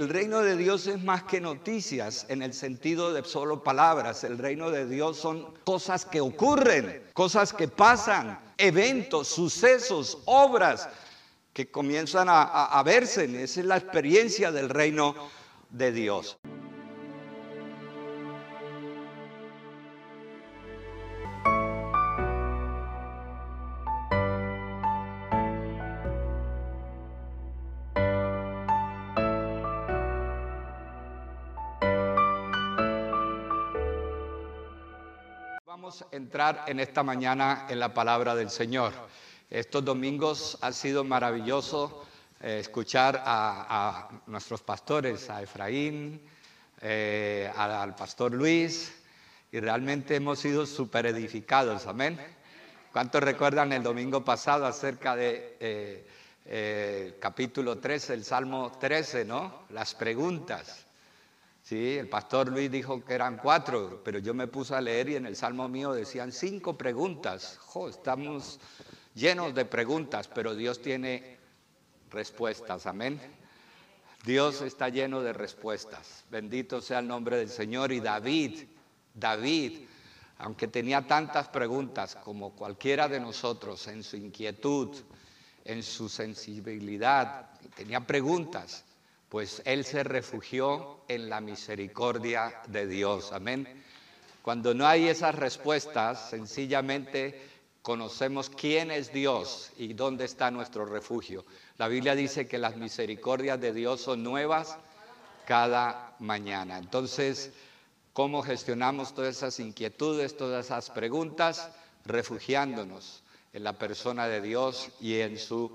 el reino de Dios es más que noticias en el sentido de solo palabras. El reino de Dios son cosas que ocurren, cosas que pasan, eventos, sucesos, obras que comienzan a, verse. Esa es la experiencia del reino de Dios. A en esta mañana en la palabra del Señor. Estos domingos ha sido maravilloso eh, escuchar a, nuestros pastores, a Efraín, eh, al pastor Luis, y realmente hemos sido super edificados, amén. ¿Cuántos recuerdan el domingo pasado acerca de eh, capítulo 13, el Salmo 13, ¿no? Las preguntas. Sí, el pastor Luis dijo que eran cuatro, pero yo me puse a leer y en el salmo mío decían cinco preguntas. estamos llenos de preguntas, pero Dios tiene respuestas. Amén. Dios está lleno de respuestas. Bendito sea el nombre del Señor. Y David, David, aunque tenía tantas preguntas como cualquiera de nosotros en su inquietud, en su sensibilidad, tenía preguntas pues él se refugió en la misericordia de Dios. Amén. Cuando no hay esas respuestas, sencillamente conocemos quién es Dios y dónde está nuestro refugio. La Biblia dice que las misericordias de Dios son nuevas cada mañana. Entonces, ¿cómo gestionamos todas esas inquietudes, todas esas preguntas? Refugiándonos en la persona de Dios y en su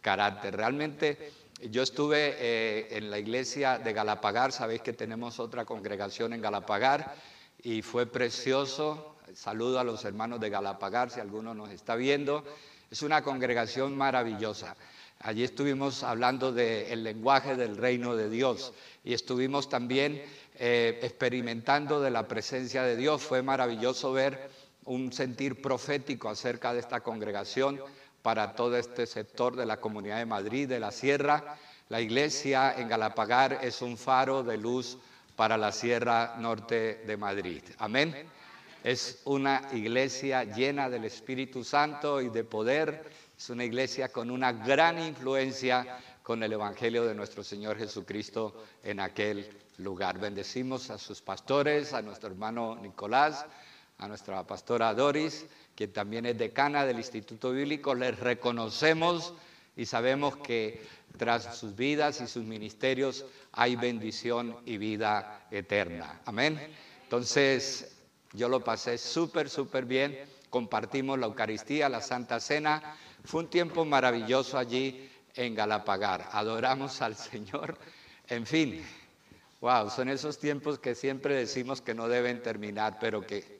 carácter. Realmente yo estuve eh, en la iglesia de Galapagar, sabéis que tenemos otra congregación en Galapagar y fue precioso. Saludo a los hermanos de Galapagar si alguno nos está viendo. Es una congregación maravillosa. Allí estuvimos hablando del lenguaje del reino de Dios y estuvimos también eh, experimentando de la presencia de Dios. Fue maravilloso ver un sentir profético acerca de esta congregación para todo este sector de la Comunidad de Madrid, de la Sierra. La iglesia en Galapagar es un faro de luz para la Sierra Norte de Madrid. Amén. Es una iglesia llena del Espíritu Santo y de poder. Es una iglesia con una gran influencia con el Evangelio de nuestro Señor Jesucristo en aquel lugar. Bendecimos a sus pastores, a nuestro hermano Nicolás, a nuestra pastora Doris que también es decana del Instituto Bíblico, les reconocemos y sabemos que tras sus vidas y sus ministerios hay bendición y vida eterna. Amén. Entonces, yo lo pasé súper, súper bien. Compartimos la Eucaristía, la Santa Cena. Fue un tiempo maravilloso allí en Galapagar. Adoramos al Señor. En fin, wow, son esos tiempos que siempre decimos que no deben terminar, pero que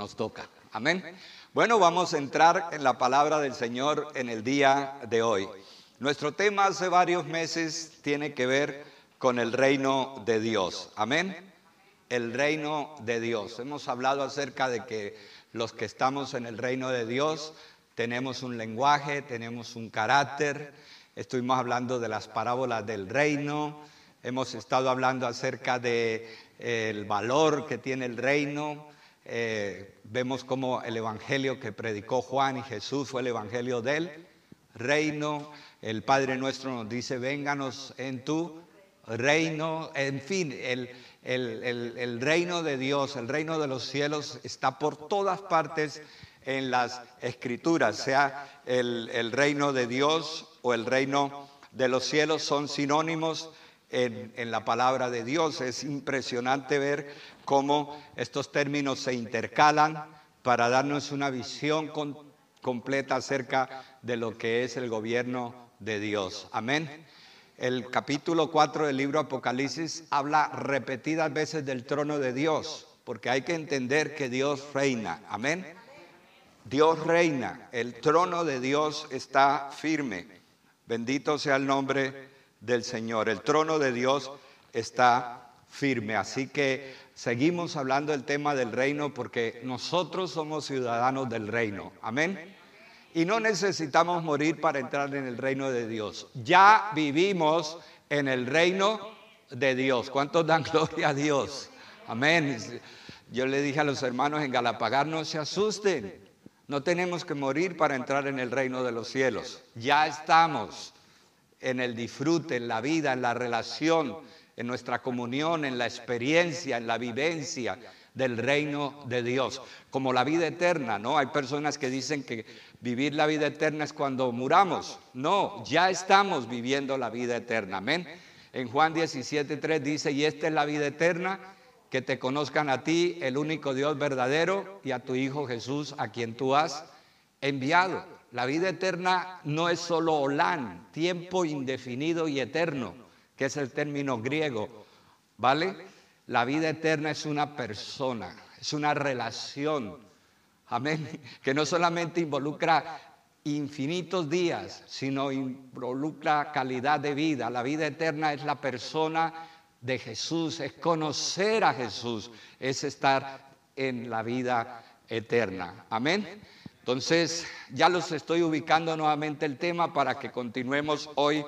nos toca. Amén. Bueno, vamos a entrar en la palabra del Señor en el día de hoy. Nuestro tema hace varios meses tiene que ver con el reino de Dios. Amén. El reino de Dios. Hemos hablado acerca de que los que estamos en el reino de Dios tenemos un lenguaje, tenemos un carácter. Estuvimos hablando de las parábolas del reino. Hemos estado hablando acerca de eh, el valor que tiene el reino eh, vemos como el evangelio que predicó Juan y Jesús fue el evangelio del reino. El Padre nuestro nos dice, vénganos en tu reino. En fin, el, el, reino de Dios, el reino de los cielos está por todas partes en las escrituras, sea el, reino de Dios o el reino de los cielos, son sinónimos en, la palabra de Dios. Es impresionante ver cómo estos términos se intercalan para darnos una visión completa acerca de lo que es el gobierno de Dios. Amén. El capítulo 4 del libro Apocalipsis habla repetidas veces del trono de Dios, porque hay que entender que Dios reina. Amén. Dios reina, el trono de Dios está firme. Bendito sea el nombre del Señor. El trono de Dios está firme. Así que seguimos hablando del tema del reino porque nosotros somos ciudadanos del reino. Amén. Y no necesitamos morir para entrar en el reino de Dios. Ya vivimos en el reino de Dios. ¿Cuántos dan gloria a Dios? Amén. Yo le dije a los hermanos en Galapagar, no se asusten. No tenemos que morir para entrar en el reino de los cielos. Ya estamos en el disfrute, en la vida, en la relación, en nuestra comunión, en la experiencia, en la vivencia del reino de Dios, como la vida eterna, ¿no? Hay personas que dicen que vivir la vida eterna es cuando muramos. No, ya estamos viviendo la vida eterna, amén. En Juan 17:3 dice, "Y esta es la vida eterna, que te conozcan a ti, el único Dios verdadero, y a tu Hijo Jesús, a quien tú has enviado." La vida eterna no es solo olán, tiempo indefinido y eterno, que es el término griego, ¿vale? La vida eterna es una persona, es una relación, amén, que no solamente involucra infinitos días, sino involucra calidad de vida. La vida eterna es la persona de Jesús, es conocer a Jesús, es estar en la vida eterna. Amén. Entonces, ya los estoy ubicando nuevamente el tema para que continuemos hoy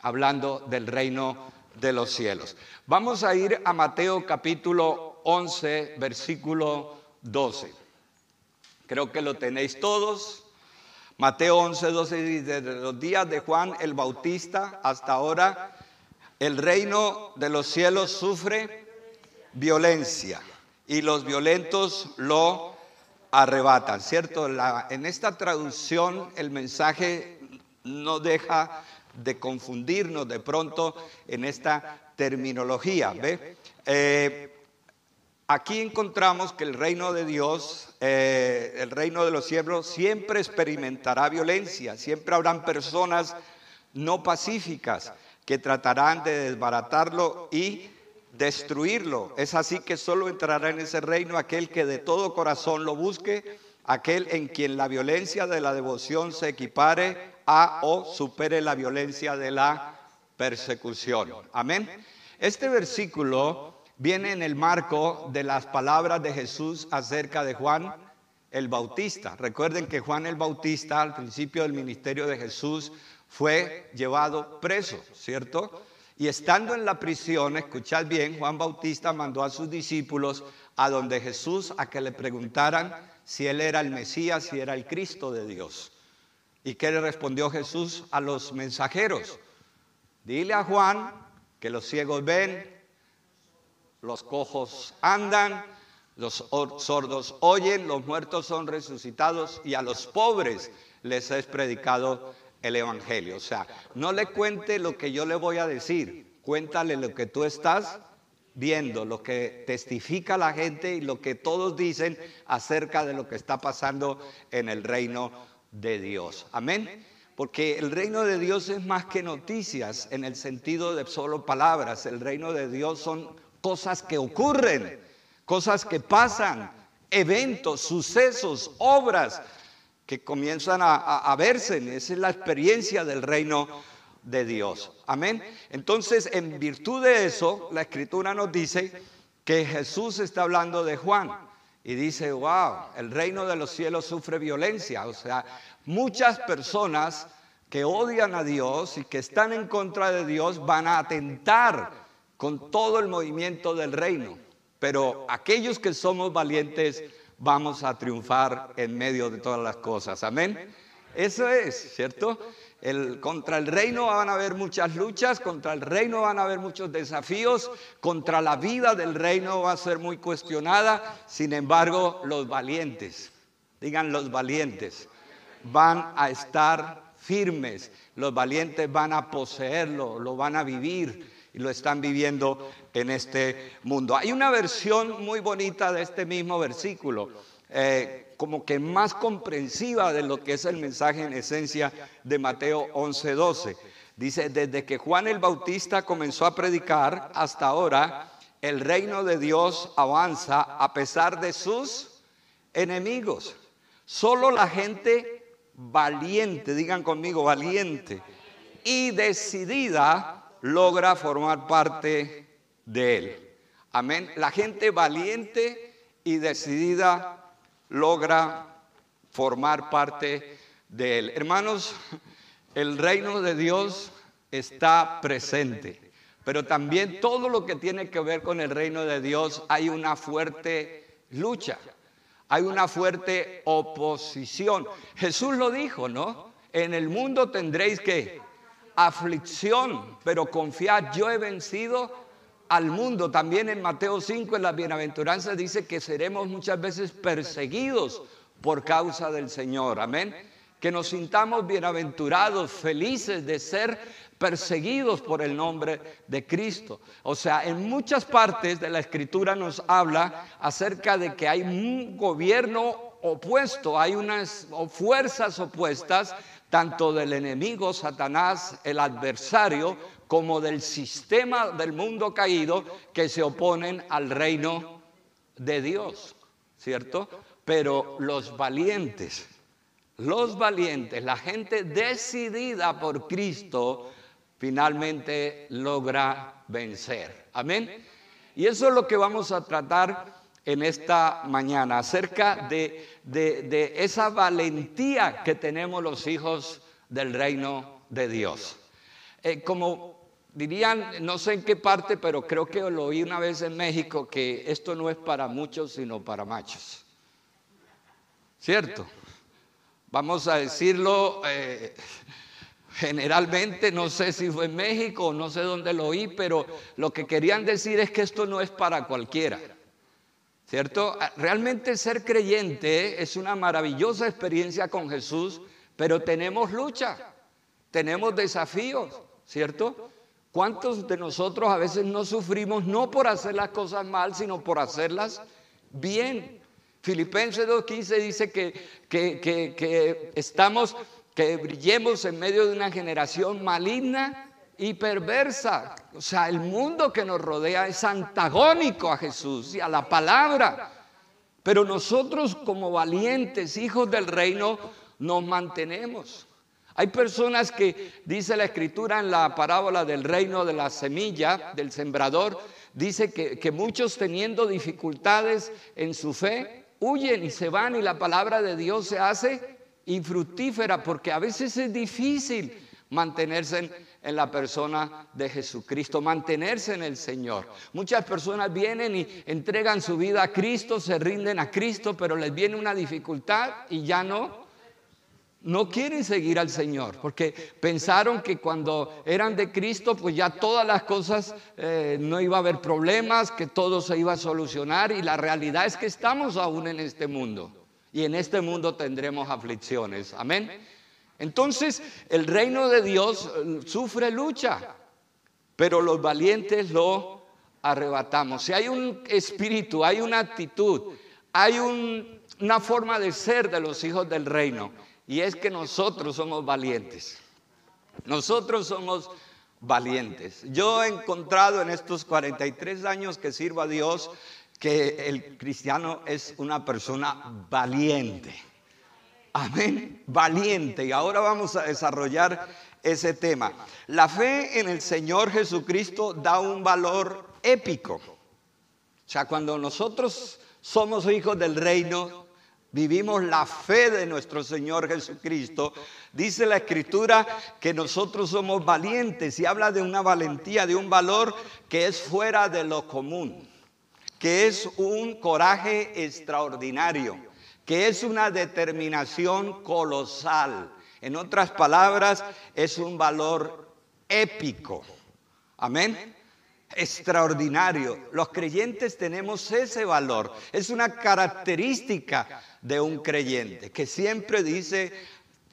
hablando del reino de los cielos. Vamos a ir a Mateo capítulo 11, versículo 12. Creo que lo tenéis todos. Mateo 11, 12 dice, desde los días de Juan el Bautista hasta ahora, el reino de los cielos sufre violencia y los violentos lo arrebatan, ¿cierto? en esta traducción el mensaje no deja de confundirnos de pronto en esta terminología. ¿ve? Eh, aquí encontramos que el reino de Dios, eh, el reino de los cielos, siempre experimentará violencia, siempre habrán personas no pacíficas que tratarán de desbaratarlo y destruirlo. Es así que solo entrará en ese reino aquel que de todo corazón lo busque, aquel en quien la violencia de la devoción se equipare a o supere la violencia de la persecución. Amén. Este versículo viene en el marco de las palabras de Jesús acerca de Juan el Bautista. Recuerden que Juan el Bautista al principio del ministerio de Jesús fue llevado preso, ¿cierto? Y estando en la prisión, escuchad bien, Juan Bautista mandó a sus discípulos a donde Jesús a que le preguntaran si él era el Mesías, si era el Cristo de Dios. ¿Y qué le respondió Jesús a los mensajeros? Dile a Juan que los ciegos ven, los cojos andan, los sordos oyen, los muertos son resucitados y a los pobres les es predicado el Evangelio. O sea, no le cuente lo que yo le voy a decir, cuéntale lo que tú estás viendo, lo que testifica la gente y lo que todos dicen acerca de lo que está pasando en el reino de Dios. Amén. Porque el reino de Dios es más que noticias en el sentido de solo palabras. El reino de Dios son cosas que ocurren, cosas que pasan, eventos, sucesos, obras que comienzan a, verse. Esa es la experiencia del reino de Dios. Amén. Entonces, en virtud de eso, la escritura nos dice que Jesús está hablando de Juan y dice, wow, el reino de los cielos sufre violencia. O sea, muchas personas que odian a Dios y que están en contra de Dios van a atentar con todo el movimiento del reino. Pero aquellos que somos valientes vamos a triunfar en medio de todas las cosas. Amén. Eso es, ¿cierto? contra el reino van a haber muchas luchas, contra el reino van a haber muchos desafíos, contra la vida del reino va a ser muy cuestionada. Sin embargo, los valientes, digan los valientes, van a estar firmes, los valientes van a poseerlo, lo van a vivir y lo están viviendo en este mundo. Hay una versión muy bonita de este mismo versículo. Eh, como que más comprensiva de lo que es el mensaje en esencia de Mateo 11:12. Dice, desde que Juan el Bautista comenzó a predicar hasta ahora, el reino de Dios avanza a pesar de sus enemigos. Solo la gente valiente, digan conmigo, valiente y decidida logra formar parte de él. Amén. La gente valiente y decidida logra formar parte de él. Hermanos, el reino de Dios está presente. pero también todo lo que tiene que ver con el reino de Dios hay una fuerte lucha, hay una fuerte oposición. Jesús lo dijo, ¿no? En el mundo tendréis que aflicción, pero confiad, yo he vencido al mundo. También en Mateo 5, en la bienaventuranza, dice que seremos muchas veces perseguidos por causa del Señor. Amén. Que nos sintamos bienaventurados, felices de ser perseguidos por el nombre de Cristo. O sea, en muchas partes de la escritura nos habla acerca de que hay un gobierno opuesto, hay unas fuerzas opuestas, tanto del enemigo, Satanás, el adversario, como del sistema del mundo caído que se oponen al reino de Dios, ¿cierto? Pero los valientes, los valientes, la gente decidida por Cristo, finalmente logra vencer. Amén. Y eso es lo que vamos a tratar en esta mañana, acerca de, de, esa valentía que tenemos los hijos del reino de Dios. Eh, como dirían, no sé en qué parte, pero creo que lo oí una vez en México, que esto no es para muchos, sino para machos. ¿Cierto? Vamos a decirlo eh, generalmente, no sé si fue en México, no sé dónde lo oí, pero lo que querían decir es que esto no es para cualquiera. ¿Cierto? Realmente ser creyente es una maravillosa experiencia con Jesús, pero tenemos lucha, tenemos desafíos, ¿cierto? ¿Cuántos de nosotros a veces no sufrimos no por hacer las cosas mal, sino por hacerlas bien? Filipenses 2.15 dice que, que, que, estamos, que brillemos en medio de una generación maligna y perversa. O sea, el mundo que nos rodea es antagónico a Jesús y a la palabra. Pero nosotros como valientes hijos del reino nos mantenemos. Hay personas que, dice la escritura en la parábola del reino de la semilla, del sembrador, dice que, muchos teniendo dificultades en su fe, huyen y se van y la palabra de Dios se hace infructífera porque a veces es difícil mantenerse en, en, la persona de Jesucristo, mantenerse en el Señor. Muchas personas vienen y entregan su vida a Cristo, se rinden a Cristo, pero les viene una dificultad y ya no no quieren seguir al Señor, porque pensaron que cuando eran de Cristo, pues ya todas las cosas eh, no iba a haber problemas, que todo se iba a solucionar, y la realidad es que estamos aún en este mundo, y en este mundo tendremos aflicciones. Amén. Entonces, el reino de Dios eh, sufre lucha, pero los valientes lo arrebatamos. Si hay un espíritu, hay una actitud, hay una forma de ser de los hijos del reino y es que nosotros somos valientes. Nosotros somos valientes. Yo he encontrado en estos 43 años que sirvo a Dios que el cristiano es una persona valiente. Amén, valiente. Y ahora vamos a desarrollar ese tema. La fe en el Señor Jesucristo da un valor épico. O sea, cuando nosotros somos hijos del reino, vivimos la fe de nuestro Señor Jesucristo, dice la Escritura que nosotros somos valientes y habla de una valentía, de un valor que es fuera de lo común, que es un coraje extraordinario, que es una determinación colosal. En otras palabras, es un valor épico. Amén extraordinario. Los creyentes tenemos ese valor. Es una característica de un creyente que siempre dice,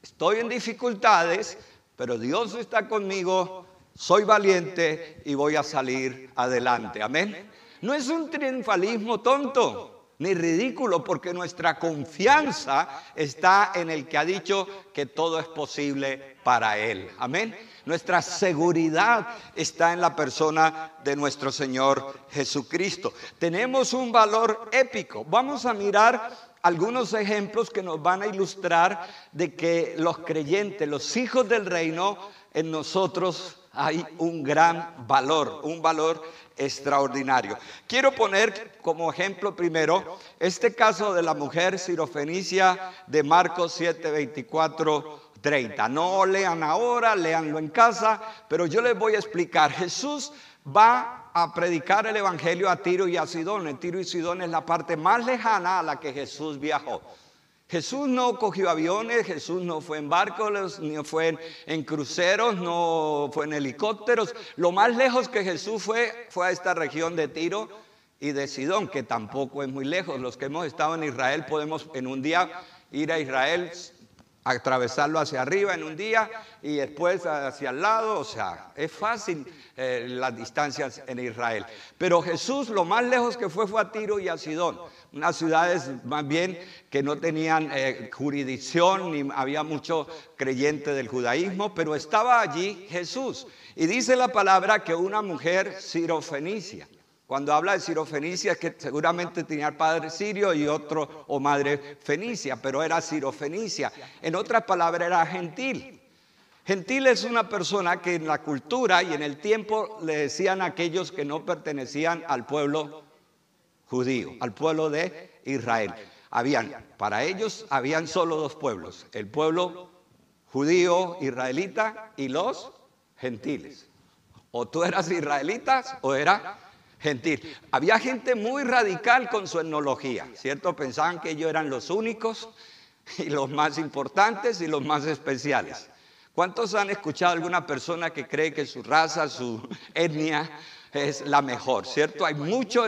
estoy en dificultades, pero Dios está conmigo, soy valiente y voy a salir adelante. Amén. No es un triunfalismo tonto ni ridículo, porque nuestra confianza está en el que ha dicho que todo es posible para Él. Amén. Nuestra seguridad está en la persona de nuestro Señor Jesucristo. Tenemos un valor épico. Vamos a mirar algunos ejemplos que nos van a ilustrar de que los creyentes, los hijos del reino, en nosotros hay un gran valor, un valor extraordinario. Quiero poner como ejemplo primero este caso de la mujer sirofenicia de Marcos 7, 24, 30. No lean ahora, leanlo en casa, pero yo les voy a explicar. Jesús va a predicar el Evangelio a Tiro y a Sidón. Tiro y Sidón es la parte más lejana a la que Jesús viajó. Jesús no cogió aviones, Jesús no fue en barcos, ni fue en, cruceros, no fue en helicópteros. Lo más lejos que Jesús fue fue a esta región de Tiro y de Sidón, que tampoco es muy lejos. Los que hemos estado en Israel podemos en un día ir a Israel, atravesarlo hacia arriba en un día y después hacia el lado. O sea, es fácil eh, las distancias en Israel. Pero Jesús lo más lejos que fue fue a Tiro y a Sidón unas ciudades más bien que no tenían eh, jurisdicción ni había mucho creyente del judaísmo, pero estaba allí Jesús. Y dice la palabra que una mujer sirofenicia. Cuando habla de sirofenicia es que seguramente tenía padre sirio y otro o madre fenicia, pero era sirofenicia. En otras palabras era gentil. Gentil es una persona que en la cultura y en el tiempo le decían a aquellos que no pertenecían al pueblo judío, al pueblo de Israel. Habían, para ellos habían solo dos pueblos, el pueblo judío israelita y los gentiles. O tú eras israelita o era gentil. Había gente muy radical con su etnología, ¿cierto? Pensaban que ellos eran los únicos y los más importantes y los más especiales. ¿Cuántos han escuchado a alguna persona que cree que su raza, su etnia, es la mejor, ¿cierto? Hay mucho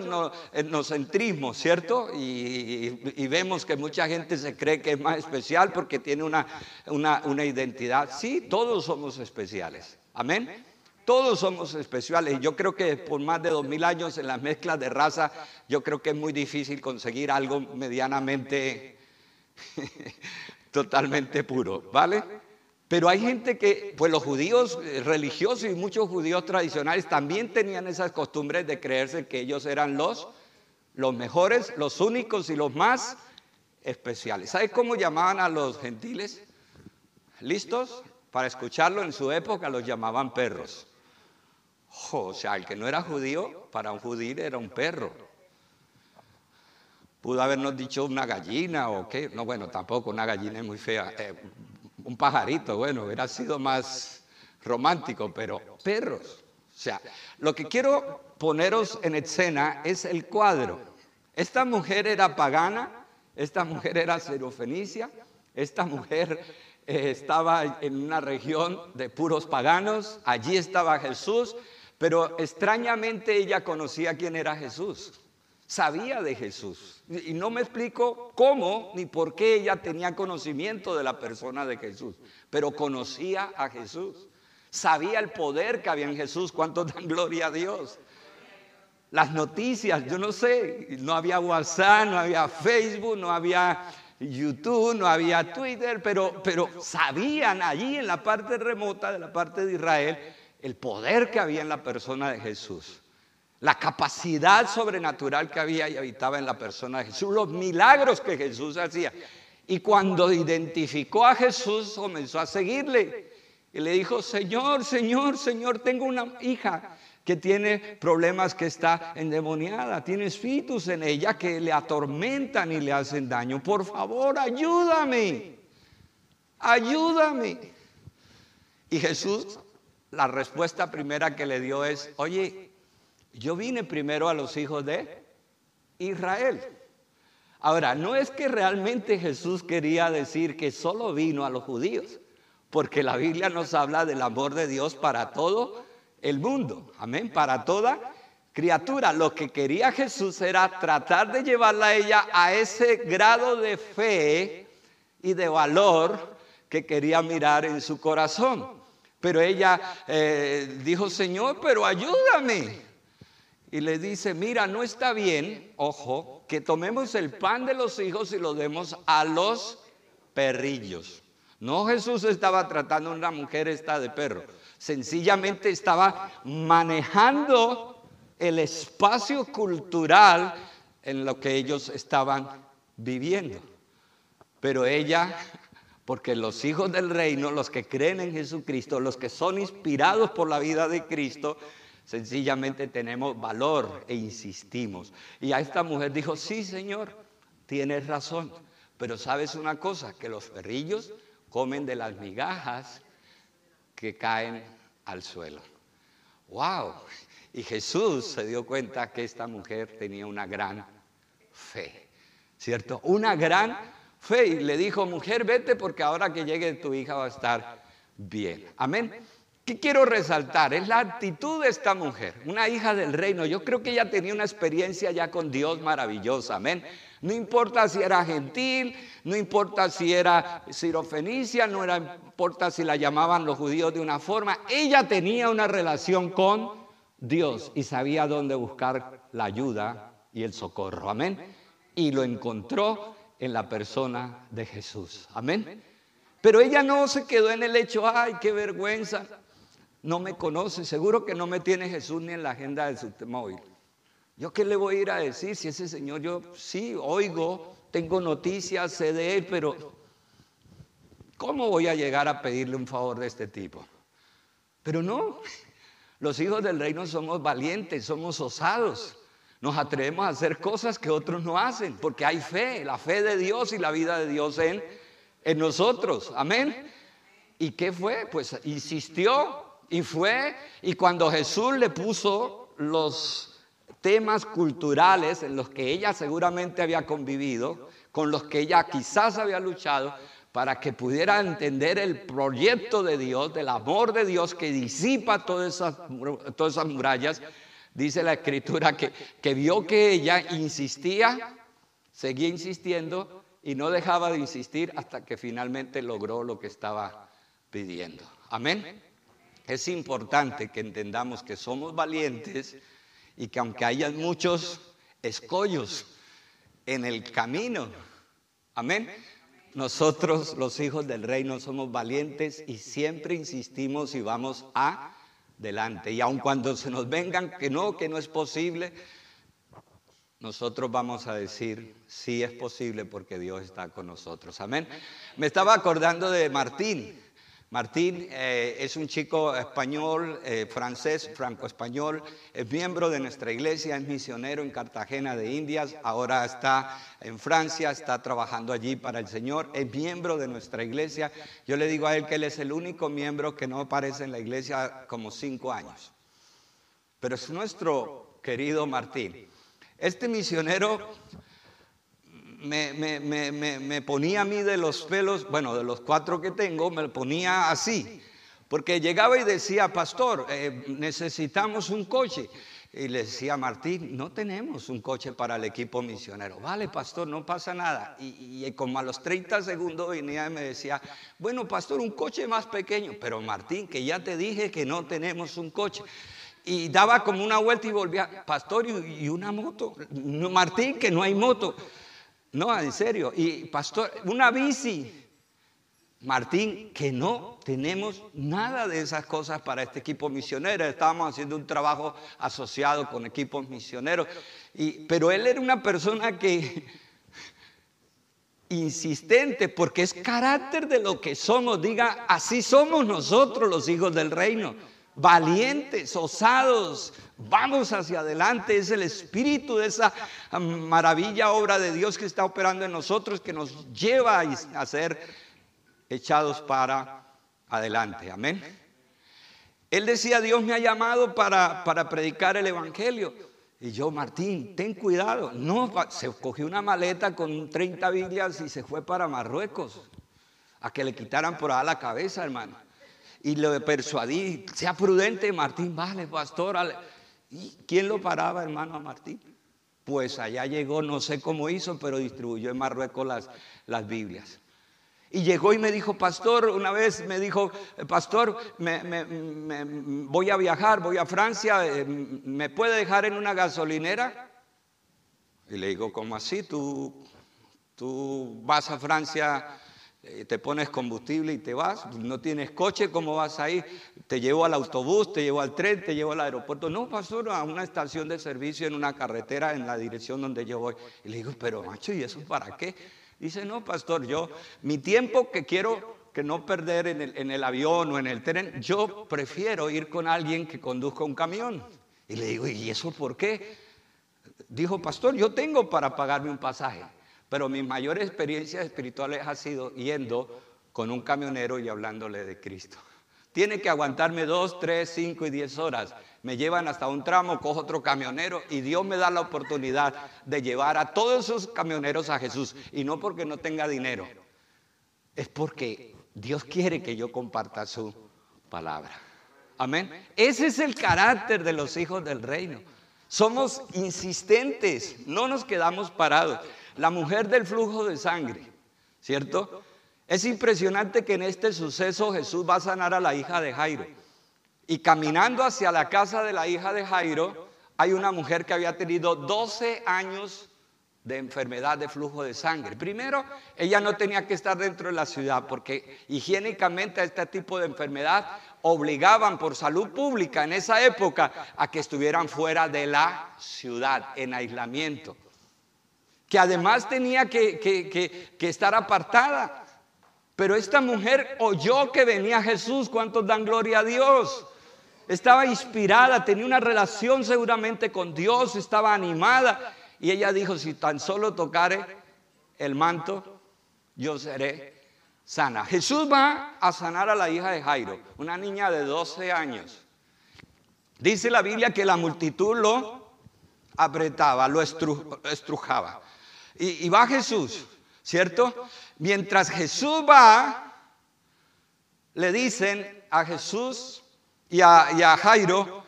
etnocentrismo, ¿cierto? Y, vemos que mucha gente se cree que es más especial porque tiene una, una, identidad. Sí, todos somos especiales. Amén. Todos somos especiales. Yo creo que por más de dos mil años en las mezclas de raza, yo creo que es muy difícil conseguir algo medianamente, totalmente puro, ¿vale? Pero hay gente que, pues los judíos eh, religiosos y muchos judíos tradicionales también tenían esas costumbres de creerse que ellos eran los, los mejores, los únicos y los más especiales. ¿Sabe cómo llamaban a los gentiles? ¿Listos? Para escucharlo en su época los llamaban perros. o sea, el que no era judío, para un judío era un perro. Pudo habernos dicho una gallina o qué. No, bueno, tampoco, una gallina es muy fea. Eh, un pajarito, bueno, hubiera sido más romántico, pero perros. O sea, lo que quiero poneros en escena es el cuadro. Esta mujer era pagana, esta mujer era serofenicia, esta mujer eh, estaba en una región de puros paganos, allí estaba Jesús, pero extrañamente ella conocía quién era Jesús sabía de Jesús. Y no me explico cómo ni por qué ella tenía conocimiento de la persona de Jesús, pero conocía a Jesús. Sabía el poder que había en Jesús. ¿Cuánto dan gloria a Dios? Las noticias, yo no sé, no había WhatsApp, no había Facebook, no había YouTube, no había Twitter, pero, pero sabían allí en la parte remota de la parte de Israel el poder que había en la persona de Jesús la capacidad sobrenatural que había y habitaba en la persona de Jesús, los milagros que Jesús hacía. Y cuando identificó a Jesús, comenzó a seguirle. Y le dijo, Señor, Señor, Señor, tengo una hija que tiene problemas, que está endemoniada, tiene espíritus en ella que le atormentan y le hacen daño. Por favor, ayúdame, ayúdame. Y Jesús, la respuesta primera que le dio es, oye, yo vine primero a los hijos de Israel. Ahora, no es que realmente Jesús quería decir que solo vino a los judíos, porque la Biblia nos habla del amor de Dios para todo el mundo, amén, para toda criatura. Lo que quería Jesús era tratar de llevarla a ella a ese grado de fe y de valor que quería mirar en su corazón. Pero ella eh, dijo, Señor, pero ayúdame y le dice, mira, no está bien, ojo, que tomemos el pan de los hijos y lo demos a los perrillos. No Jesús estaba tratando a una mujer esta de perro, sencillamente estaba manejando el espacio cultural en lo que ellos estaban viviendo. Pero ella, porque los hijos del reino, los que creen en Jesucristo, los que son inspirados por la vida de Cristo, Sencillamente tenemos valor e insistimos. Y a esta mujer dijo, sí, Señor, tienes razón. Pero sabes una cosa, que los perrillos comen de las migajas que caen al suelo. ¡Wow! Y Jesús se dio cuenta que esta mujer tenía una gran fe, ¿cierto? Una gran fe. Y le dijo, mujer, vete porque ahora que llegue tu hija va a estar bien. Amén. ¿Qué quiero resaltar? Es la actitud de esta mujer, una hija del reino. Yo creo que ella tenía una experiencia ya con Dios maravillosa. Amén. No importa si era gentil, no importa si era sirofenicia, no era, importa si la llamaban los judíos de una forma. Ella tenía una relación con Dios y sabía dónde buscar la ayuda y el socorro. Amén. Y lo encontró en la persona de Jesús. Amén. Pero ella no se quedó en el hecho, ay, qué vergüenza. No me conoce, seguro que no me tiene Jesús ni en la agenda de su móvil. ¿Yo qué le voy a ir a decir si ese señor yo sí oigo, tengo noticias, sé de él, pero ¿cómo voy a llegar a pedirle un favor de este tipo? Pero no, los hijos del reino somos valientes, somos osados. Nos atrevemos a hacer cosas que otros no hacen, porque hay fe, la fe de Dios y la vida de Dios en, en nosotros. Amén. ¿Y qué fue? Pues insistió y fue, y cuando Jesús le puso los temas culturales en los que ella seguramente había convivido, con los que ella quizás había luchado, para que pudiera entender el proyecto de Dios, del amor de Dios que disipa todas esas, todas esas murallas. Dice la escritura que, que vio que ella insistía, seguía insistiendo y no dejaba de insistir hasta que finalmente logró lo que estaba pidiendo. Amén. Es importante que entendamos que somos valientes y que aunque haya muchos escollos en el camino, amén, nosotros los hijos del reino somos valientes y siempre insistimos y vamos adelante. Y aun cuando se nos vengan que no, que no es posible, nosotros vamos a decir, sí es posible porque Dios está con nosotros. Amén. Me estaba acordando de Martín. Martín eh, es un chico español, eh, francés, franco-español, es miembro de nuestra iglesia, es misionero en Cartagena de Indias, ahora está en Francia, está trabajando allí para el Señor, es miembro de nuestra iglesia. Yo le digo a él que él es el único miembro que no aparece en la iglesia como cinco años. Pero es nuestro querido Martín. Este misionero me, ponía a mí de los pelos, bueno, de los cuatro que tengo, me ponía así. Porque llegaba y decía, pastor, eh, necesitamos un coche. Y le decía Martín, no tenemos un coche para el equipo misionero. Vale, pastor, no pasa nada. Y, y, como a los 30 segundos venía y me decía, bueno, pastor, un coche más pequeño. Pero Martín, que ya te dije que no tenemos un coche. Y daba como una vuelta y volvía, pastor, y, una moto. Martín, que no hay moto. No, en serio. Y pastor, una bici. Martín, que no tenemos nada de esas cosas para este equipo misionero. Estábamos haciendo un trabajo asociado con equipos misioneros. Y, pero él era una persona que insistente porque es carácter de lo que somos. Diga, así somos nosotros los hijos del reino valientes, osados, vamos hacia adelante. Es el espíritu de esa maravilla obra de Dios que está operando en nosotros que nos lleva a ser echados para adelante. Amén. Él decía, Dios me ha llamado para, para predicar el Evangelio. Y yo, Martín, ten cuidado. No, se cogió una maleta con 30 Biblias y se fue para Marruecos a que le quitaran por ahí la cabeza, hermano y le persuadí, sea prudente, Martín, vale, pastor. ¿Y quién lo paraba, hermano, a Martín? Pues allá llegó, no sé cómo hizo, pero distribuyó en Marruecos las, las Biblias. Y llegó y me dijo, pastor, una vez me dijo, pastor, me, voy a viajar, voy a Francia, eh, ¿me puede dejar en una gasolinera? Y le digo, ¿cómo así? ¿Tú, tú vas a Francia te pones combustible y te vas, no tienes coche, ¿cómo vas ahí? Te llevo al autobús, te llevo al tren, te llevo al aeropuerto. No, pasó a una estación de servicio en una carretera en la dirección donde yo voy. Y le digo, pero macho, ¿y eso para qué? Dice, no, pastor, yo, mi tiempo que quiero que no perder en el, en el avión o en el tren, yo prefiero ir con alguien que conduzca un camión. Y le digo, ¿y eso por qué? Dijo, pastor, yo tengo para pagarme un pasaje. Pero mis mayores experiencias espirituales ha sido yendo con un camionero y hablándole de Cristo. tiene que aguantarme dos, tres, cinco y diez horas. Me llevan hasta un tramo, cojo otro camionero y Dios me da la oportunidad de llevar a todos esos camioneros a Jesús. Y no porque no tenga dinero, es porque Dios quiere que yo comparta su palabra. Amén. Ese es el carácter de los hijos del reino. Somos insistentes, no nos quedamos parados. La mujer del flujo de sangre, ¿cierto? Es impresionante que en este suceso Jesús va a sanar a la hija de Jairo. Y caminando hacia la casa de la hija de Jairo, hay una mujer que había tenido 12 años de enfermedad de flujo de sangre. Primero, ella no tenía que estar dentro de la ciudad porque higiénicamente a este tipo de enfermedad obligaban por salud pública en esa época a que estuvieran fuera de la ciudad, en aislamiento. Que además tenía que, estar apartada. Pero esta mujer oyó que venía Jesús. ¿Cuántos dan gloria a Dios? Estaba inspirada, tenía una relación seguramente con Dios, estaba animada y ella dijo, si tan solo tocare el manto, yo seré sana. Jesús va a sanar a la hija de Jairo, una niña de 12 años. Dice la Biblia que la multitud lo apretaba, lo estrujaba. Y, va Jesús, ¿cierto? Mientras Jesús va, le dicen a Jesús y a Jairo,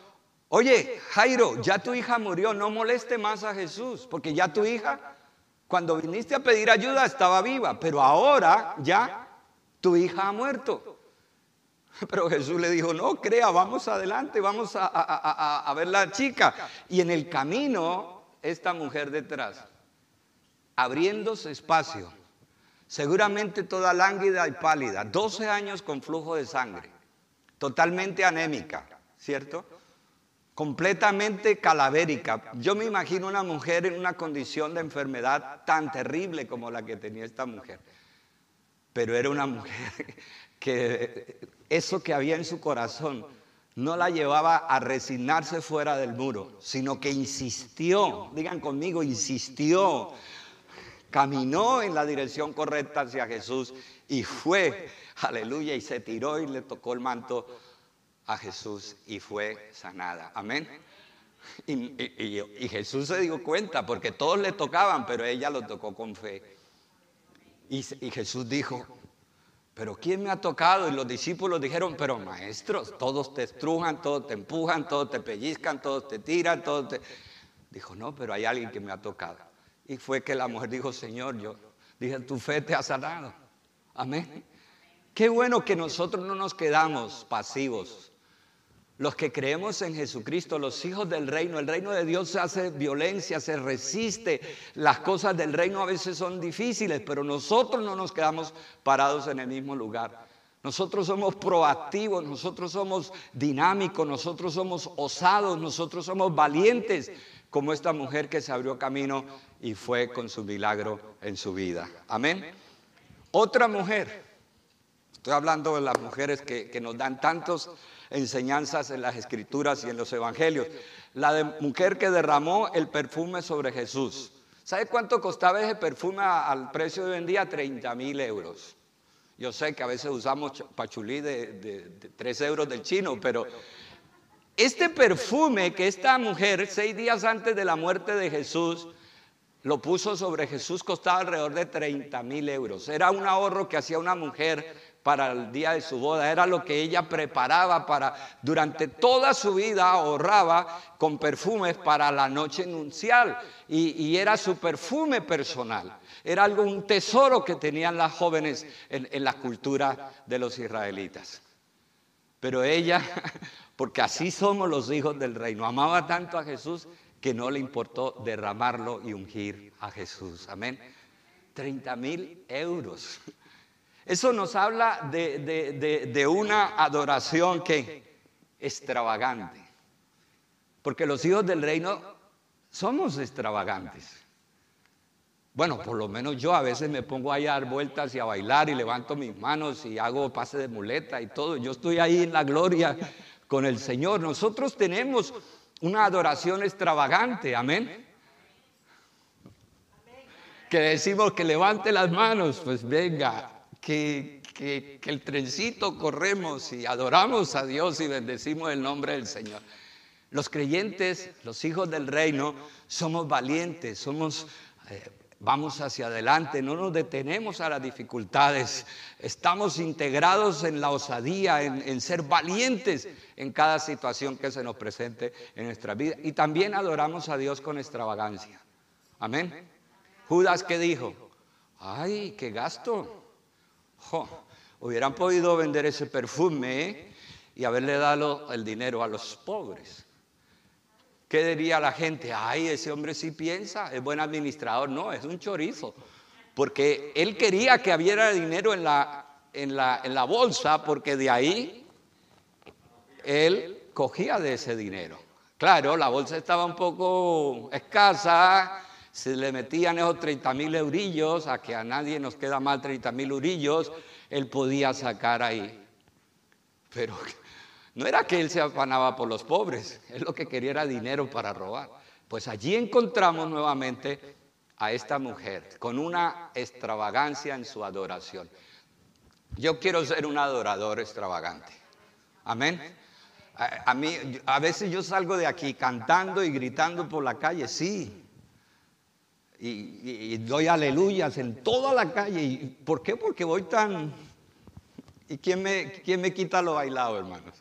Oye, Jairo, ya tu hija murió, no moleste más a Jesús, porque ya tu hija, cuando viniste a pedir ayuda, estaba viva, pero ahora ya tu hija ha muerto. Pero Jesús le dijo, no, crea, vamos adelante, vamos a, a, ver la chica. Y en el camino, esta mujer detrás, abriéndose espacio, seguramente toda lánguida y pálida, 12 años con flujo de sangre, totalmente anémica, ¿cierto? completamente calavérica. Yo me imagino una mujer en una condición de enfermedad tan terrible como la que tenía esta mujer. Pero era una mujer que eso que había en su corazón no la llevaba a resignarse fuera del muro, sino que insistió, digan conmigo, insistió, caminó en la dirección correcta hacia Jesús y fue, aleluya, y se tiró y le tocó el manto a Jesús y fue sanada. Amén. Y, Jesús se dio cuenta porque todos le tocaban, pero ella lo tocó con fe. Y, Jesús dijo, pero ¿quién me ha tocado? Y los discípulos dijeron, pero maestros, todos te estrujan, todos te empujan, todos te pellizcan, todos te tiran, todos te... Dijo, no, pero hay alguien que me ha tocado. Y fue que la mujer dijo, Señor, yo dije, tu fe te ha sanado. Amén. Qué bueno que nosotros no nos quedamos pasivos los que creemos en Jesucristo, los hijos del reino, el reino de Dios se hace violencia, se resiste. Las cosas del reino a veces son difíciles, pero nosotros no nos quedamos parados en el mismo lugar. Nosotros somos proactivos, nosotros somos dinámicos, nosotros somos osados, nosotros somos valientes, como esta mujer que se abrió camino y fue con su milagro en su vida. Amén. Otra mujer, estoy hablando de las mujeres que, nos dan tantos enseñanzas en las escrituras y en los evangelios. La de mujer que derramó el perfume sobre Jesús. ¿Sabe cuánto costaba ese perfume al precio de hoy en día? 30 mil euros. Yo sé que a veces usamos pachulí de, de 3 euros del chino, pero este perfume que esta mujer, seis días antes de la muerte de Jesús, lo puso sobre Jesús costaba alrededor de 30 mil euros. Era un ahorro que hacía una mujer para el día de su boda, era lo que ella preparaba para, durante toda su vida ahorraba con perfumes para la noche nupcial y, era su perfume personal. Era algo, un tesoro que tenían las jóvenes en, en la cultura de los israelitas. Pero ella, porque así somos los hijos del reino, amaba tanto a Jesús que no le importó derramarlo y ungir a Jesús. Amén. 30 mil euros. Eso nos habla de, una adoración que extravagante. Porque los hijos del reino somos extravagantes. Bueno, por lo menos yo a veces me pongo ahí a dar vueltas y a bailar y levanto mis manos y hago pase de muleta y todo. Yo estoy ahí en la gloria con el Señor. Nosotros tenemos una adoración extravagante, amén. Que decimos que levante las manos, pues venga, que, que, el trencito corremos y adoramos a Dios y bendecimos el nombre del Señor. Los creyentes, los hijos del reino, somos valientes, somos, eh, vamos hacia adelante, no nos detenemos a las dificultades, estamos integrados en la osadía, en, ser valientes en cada situación que se nos presente en nuestra vida. Y también adoramos a Dios con extravagancia. Amén. Judas, ¿qué dijo? Ay, qué gasto. hubieran podido vender ese perfume ¿eh? y haberle dado el dinero a los pobres. ¿Qué diría la gente? Ay, ese hombre sí piensa, es buen administrador. No, es un chorizo. Porque él quería que hubiera dinero en la, en la, en la bolsa, porque de ahí él cogía de ese dinero. Claro, la bolsa estaba un poco escasa, se le metían esos 30 mil eurillos, a que a nadie nos queda mal 30 mil eurillos, él podía sacar ahí. Pero no era que él se afanaba por los pobres, él lo que quería era dinero para robar. Pues allí encontramos nuevamente a esta mujer con una extravagancia en su adoración. Yo quiero ser un adorador extravagante. Amén. A, mí, a veces yo salgo de aquí cantando y gritando por la calle, sí. Y, doy aleluyas en toda la calle. ¿Y ¿Por qué? Porque voy tan... ¿Y quién me, quién me quita lo bailado, hermanos?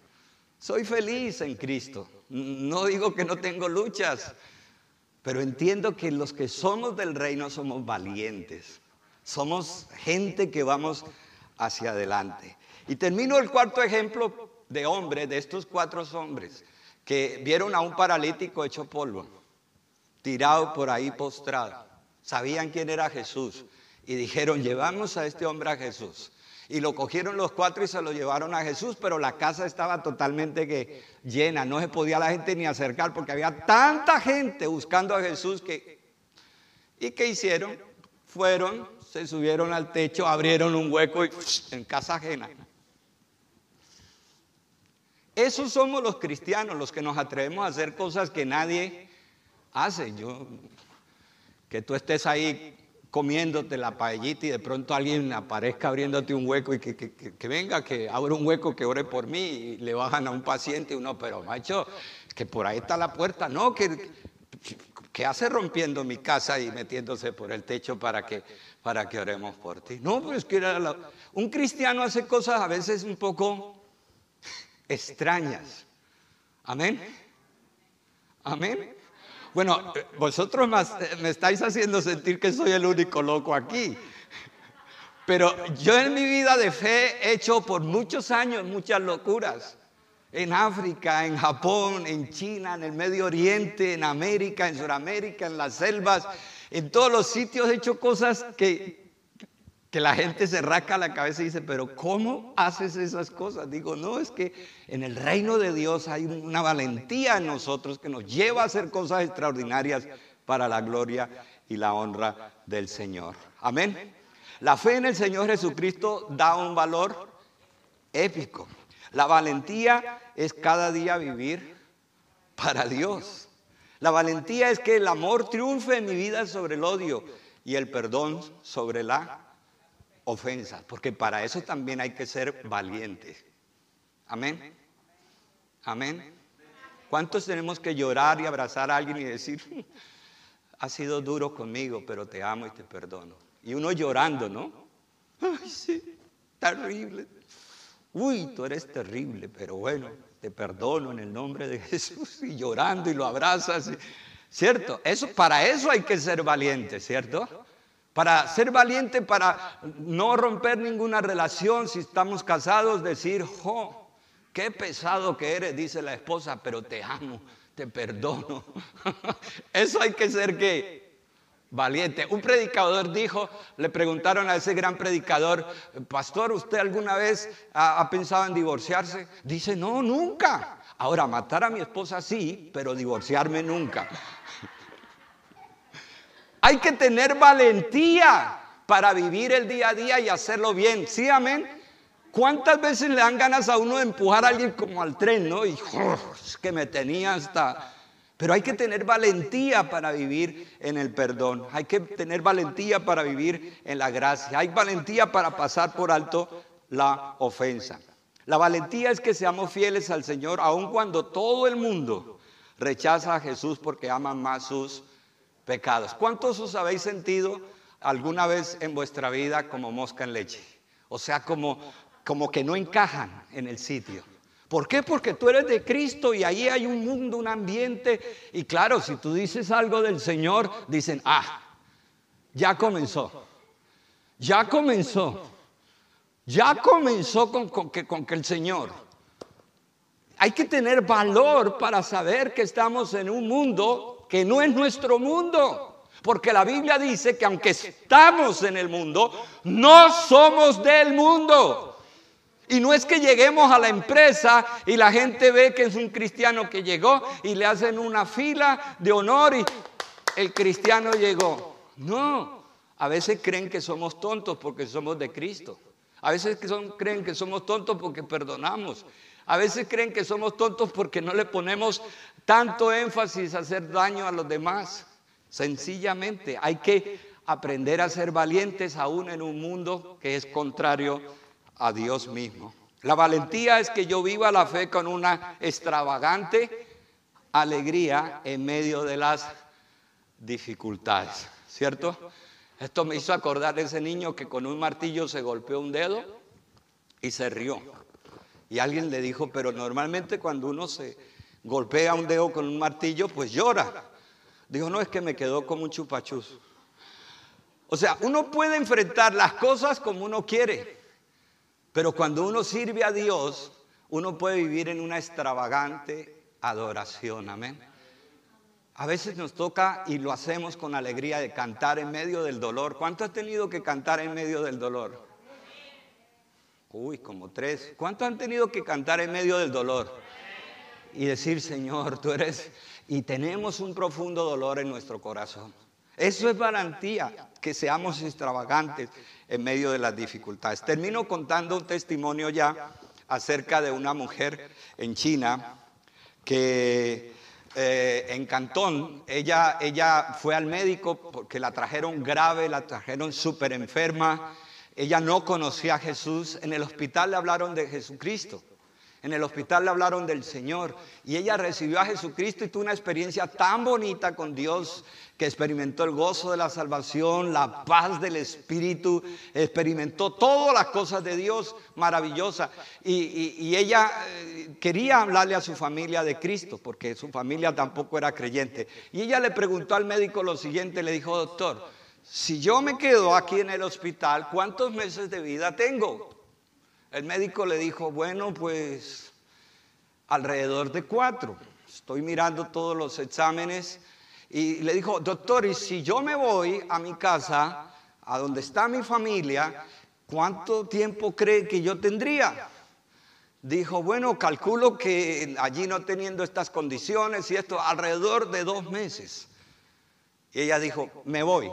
Soy feliz en Cristo. No digo que no tengo luchas, pero entiendo que los que somos del reino somos valientes. Somos gente que vamos hacia adelante. Y termino el cuarto ejemplo de hombre, de estos cuatro hombres, que vieron a un paralítico hecho polvo, tirado por ahí postrado. Sabían quién era Jesús y dijeron, llevamos a este hombre a Jesús. Y lo cogieron los cuatro y se lo llevaron a Jesús, pero la casa estaba totalmente que llena, no se podía la gente ni acercar porque había tanta gente buscando a Jesús que... ¿Y qué hicieron? Fueron, se subieron al techo, abrieron un hueco y en casa ajena. Esos somos los cristianos, los que nos atrevemos a hacer cosas que nadie hace. Yo, que tú estés ahí comiéndote la paellita y de pronto alguien aparezca abriéndote un hueco y que, venga, que abra un hueco, que ore por mí y le bajan a un paciente y uno, pero macho, que por ahí está la puerta, no, que, que hace rompiendo mi casa y metiéndose por el techo para que, para que oremos por ti. No, pues que un cristiano hace cosas a veces un poco extrañas. Amén. Amén. Bueno, vosotros me estáis haciendo sentir que soy el único loco aquí. Pero yo en mi vida de fe he hecho por muchos años muchas locuras. En África, en Japón, en China, en el Medio Oriente, en América, en Sudamérica, en las selvas, en todos los sitios he hecho cosas que, que la gente se rasca la cabeza y dice, pero ¿cómo haces esas cosas? Digo, no, es que en el reino de Dios hay una valentía en nosotros que nos lleva a hacer cosas extraordinarias para la gloria y la honra del Señor. Amén. La fe en el Señor Jesucristo da un valor épico. La valentía es cada día vivir para Dios. La valentía es que el amor triunfe en mi vida sobre el odio y el perdón sobre la ofensas, porque para eso también hay que ser valientes. Amén. Amén. ¿Cuántos tenemos que llorar y abrazar a alguien y decir, mm, ha sido duro conmigo, pero te amo y te perdono? Y uno llorando, ¿no? Ay, sí, terrible. Uy, tú eres terrible, pero bueno, te perdono en el nombre de Jesús y llorando y lo abrazas. ¿Cierto? Eso, para eso hay que ser valiente, ¿cierto? Para ser valiente, para no romper ninguna relación, si estamos casados, decir, jo, qué pesado que eres, dice la esposa, pero te amo, te perdono. Eso hay que ser que valiente. Un predicador dijo, le preguntaron a ese gran predicador, pastor, ¿usted alguna vez ha, ha pensado en divorciarse? Dice, no, nunca. Ahora, matar a mi esposa sí, pero divorciarme nunca. Hay que tener valentía para vivir el día a día y hacerlo bien. ¿Sí, amén? ¿Cuántas veces le dan ganas a uno de empujar a alguien como al tren, no? Y es que me tenía hasta... Pero hay que tener valentía para vivir en el perdón. Hay que tener valentía para vivir en la gracia. Hay valentía para pasar por alto la ofensa. La valentía es que seamos fieles al Señor aun cuando todo el mundo rechaza a Jesús porque aman más sus ¿Cuántos os habéis sentido alguna vez en vuestra vida como mosca en leche? O sea, como, como que no encajan en el sitio. ¿Por qué? Porque tú eres de Cristo y ahí hay un mundo, un ambiente. Y claro, si tú dices algo del Señor, dicen, ah, ya comenzó. Ya comenzó. Ya comenzó con, que, con que el Señor. Hay que tener valor para saber que estamos en un mundo que no es nuestro mundo. Porque la Biblia dice que aunque estamos en el mundo, no somos del mundo. Y no es que lleguemos a la empresa y la gente ve que es un cristiano que llegó y le hacen una fila de honor y el cristiano llegó. No, a veces creen que somos tontos porque somos de Cristo. A veces creen que somos tontos porque perdonamos. A veces creen que somos tontos porque no le ponemos tanto énfasis a hacer daño a los demás. Sencillamente hay que aprender a ser valientes aún en un mundo que es contrario a Dios mismo. La valentía es que yo viva la fe con una extravagante alegría en medio de las dificultades, ¿cierto? Esto me hizo acordar de ese niño que con un martillo se golpeó un dedo y se rió. Y alguien le dijo, pero normalmente cuando uno se golpea un dedo con un martillo, pues llora. Dijo, no, es que me quedó como un chupachuz. O sea, uno puede enfrentar las cosas como uno quiere, pero cuando uno sirve a Dios, uno puede vivir en una extravagante adoración. Amén. A veces nos toca y lo hacemos con alegría de cantar en medio del dolor. ¿Cuánto has tenido que cantar en medio del dolor? Uy, como tres. ¿Cuánto han tenido que cantar en medio del dolor? Y decir, Señor, tú eres... Y tenemos un profundo dolor en nuestro corazón. Eso es garantía, que seamos extravagantes en medio de las dificultades. Termino contando un testimonio ya acerca de una mujer en China que eh, en Cantón, ella, ella fue al médico porque la trajeron grave, la trajeron súper enferma. Ella no conocía a Jesús. En el hospital le hablaron de Jesucristo. En el hospital le hablaron del Señor y ella recibió a Jesucristo y tuvo una experiencia tan bonita con Dios que experimentó el gozo de la salvación, la paz del Espíritu, experimentó todas las cosas de Dios maravillosas. Y, ella eh, quería hablarle a su familia de Cristo porque su familia tampoco era creyente. Y ella le preguntó al médico lo siguiente, le dijo, doctor, si yo me quedo aquí en el hospital, ¿cuántos meses de vida tengo? El médico le dijo, bueno, pues alrededor de cuatro. Estoy mirando todos los exámenes y le dijo, doctor, y si yo me voy a mi casa, a donde está mi familia, ¿cuánto tiempo cree que yo tendría? Dijo, bueno, calculo que allí no teniendo estas condiciones y esto, alrededor de dos meses. Y ella dijo, me voy.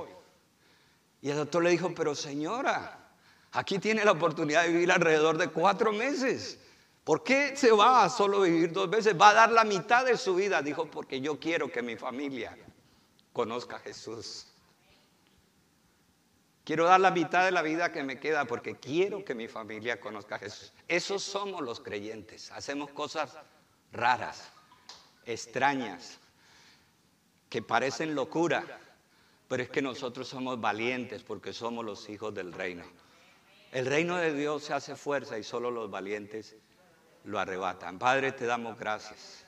Y el doctor le dijo, pero señora, Aquí tiene la oportunidad de vivir alrededor de cuatro meses. ¿Por qué se va a solo vivir dos veces? Va a dar la mitad de su vida. Dijo, porque yo quiero que mi familia conozca a Jesús. Quiero dar la mitad de la vida que me queda porque quiero que mi familia conozca a Jesús. Esos somos los creyentes. Hacemos cosas raras, extrañas, que parecen locura, pero es que nosotros somos valientes porque somos los hijos del reino. El reino de Dios se hace fuerza y solo los valientes lo arrebatan. Padre, te damos gracias.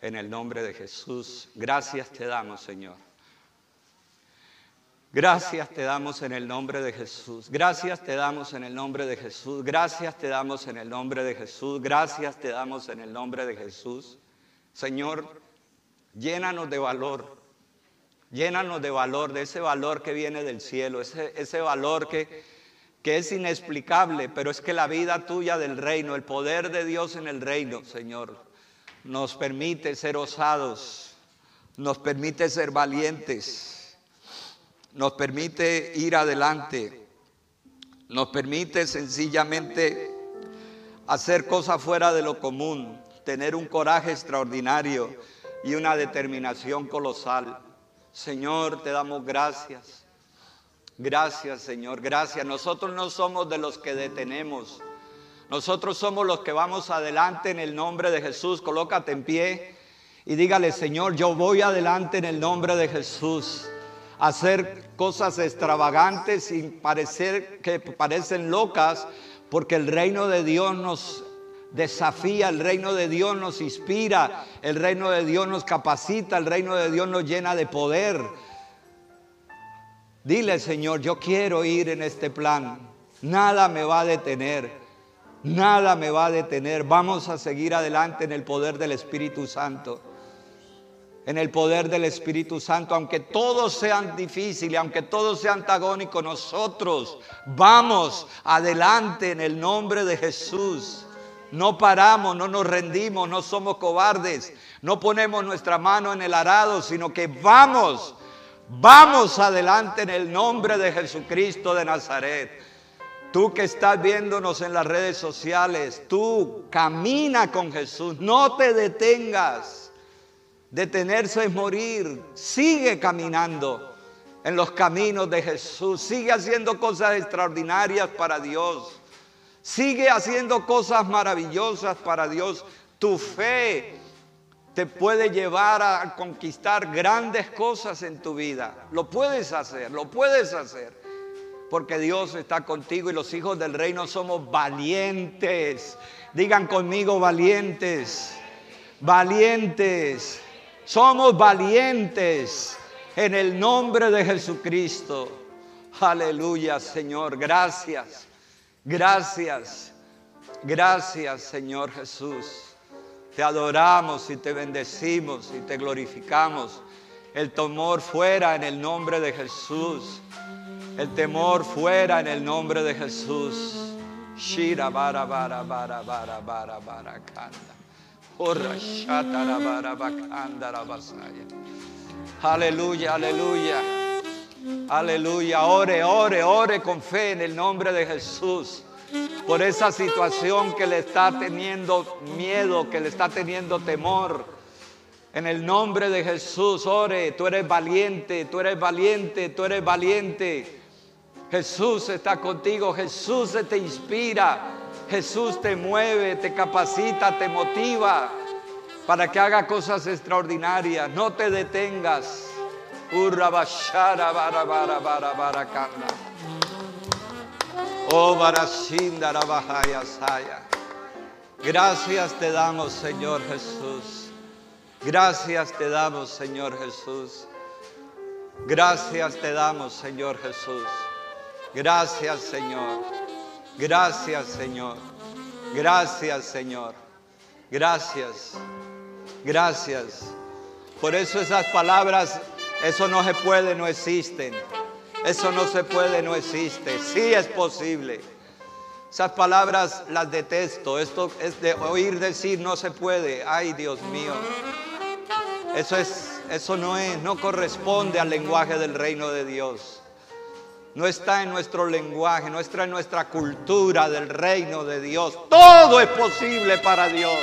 En el nombre de Jesús, gracias te damos, Señor. Gracias te damos en el nombre de Jesús. Gracias te damos en el nombre de Jesús. Gracias te damos en el nombre de Jesús. Gracias te damos en el nombre de Jesús. Señor, llénanos de valor. Llénanos de valor, de ese valor que viene del cielo, ese, ese valor que que es inexplicable, pero es que la vida tuya del reino, el poder de Dios en el reino, Señor, nos permite ser osados, nos permite ser valientes, nos permite ir adelante, nos permite sencillamente hacer cosas fuera de lo común, tener un coraje extraordinario y una determinación colosal. Señor, te damos gracias. Gracias, Señor, gracias. Nosotros no somos de los que detenemos. Nosotros somos los que vamos adelante en el nombre de Jesús. Colócate en pie y dígale, Señor, yo voy adelante en el nombre de Jesús. Hacer cosas extravagantes sin parecer que parecen locas, porque el reino de Dios nos desafía, el reino de Dios nos inspira, el reino de Dios nos capacita, el reino de Dios nos llena de poder. Dile, Señor, yo quiero ir en este plan. Nada me va a detener. Nada me va a detener. Vamos a seguir adelante en el poder del Espíritu Santo. En el poder del Espíritu Santo, aunque todos sean difíciles, aunque todos sean antagónicos, nosotros vamos adelante en el nombre de Jesús. No paramos, no nos rendimos, no somos cobardes, no ponemos nuestra mano en el arado, sino que vamos Vamos adelante en el nombre de Jesucristo de Nazaret. Tú que estás viéndonos en las redes sociales, tú camina con Jesús, no te detengas. Detenerse es morir. Sigue caminando en los caminos de Jesús. Sigue haciendo cosas extraordinarias para Dios. Sigue haciendo cosas maravillosas para Dios. Tu fe te puede llevar a conquistar grandes cosas en tu vida. Lo puedes hacer, lo puedes hacer. Porque Dios está contigo y los hijos del reino somos valientes. Digan conmigo valientes, valientes. Somos valientes en el nombre de Jesucristo. Aleluya, Señor. Gracias. Gracias. Gracias, Señor Jesús. Te adoramos y te bendecimos y te glorificamos. El temor fuera en el nombre de Jesús. El temor fuera en el nombre de Jesús. Shira bara bara bara bara bara bara kanda. bara bakanda Aleluya, aleluya. Aleluya. Ore, ore, ore con fe en el nombre de Jesús por esa situación que le está teniendo miedo, que le está teniendo temor. En el nombre de Jesús, ore, tú eres valiente, tú eres valiente, tú eres valiente. Jesús está contigo, Jesús te inspira, Jesús te mueve, te capacita, te motiva para que haga cosas extraordinarias. No te detengas. Urrabashara bara bara bara bara Oh, Gracias te damos, Señor Jesús. Gracias te damos, Señor Jesús. Gracias te damos, Señor Jesús. Gracias, Señor. Gracias, Señor. Gracias, Señor. Gracias. Gracias. Por eso esas palabras, eso no se puede, no existen. Eso no se puede, no existe. Sí es posible. Esas palabras las detesto. Esto es de oír decir no se puede. Ay, Dios mío. Eso es eso no es, no corresponde al lenguaje del reino de Dios. No está en nuestro lenguaje, no está en nuestra cultura del reino de Dios. Todo es posible para Dios.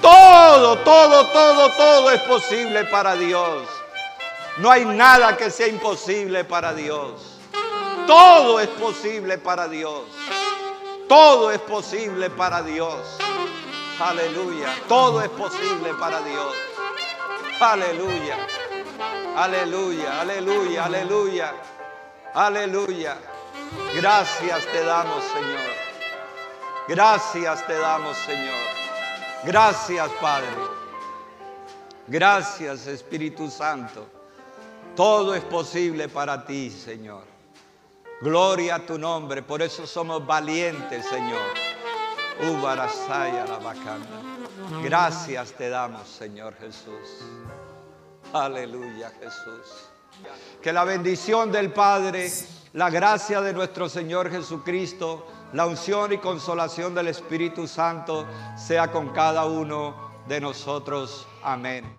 Todo, todo, todo, todo es posible para Dios. No hay nada que sea imposible para Dios. Todo es posible para Dios. Todo es posible para Dios. Aleluya. Todo es posible para Dios. Aleluya. Aleluya. Aleluya. Aleluya. Aleluya. Gracias te damos, Señor. Gracias te damos, Señor. Gracias, Padre. Gracias, Espíritu Santo. Todo es posible para ti, Señor. Gloria a tu nombre, por eso somos valientes, Señor. la Gracias te damos, Señor Jesús. Aleluya, Jesús. Que la bendición del Padre, la gracia de nuestro Señor Jesucristo, la unción y consolación del Espíritu Santo sea con cada uno de nosotros. Amén.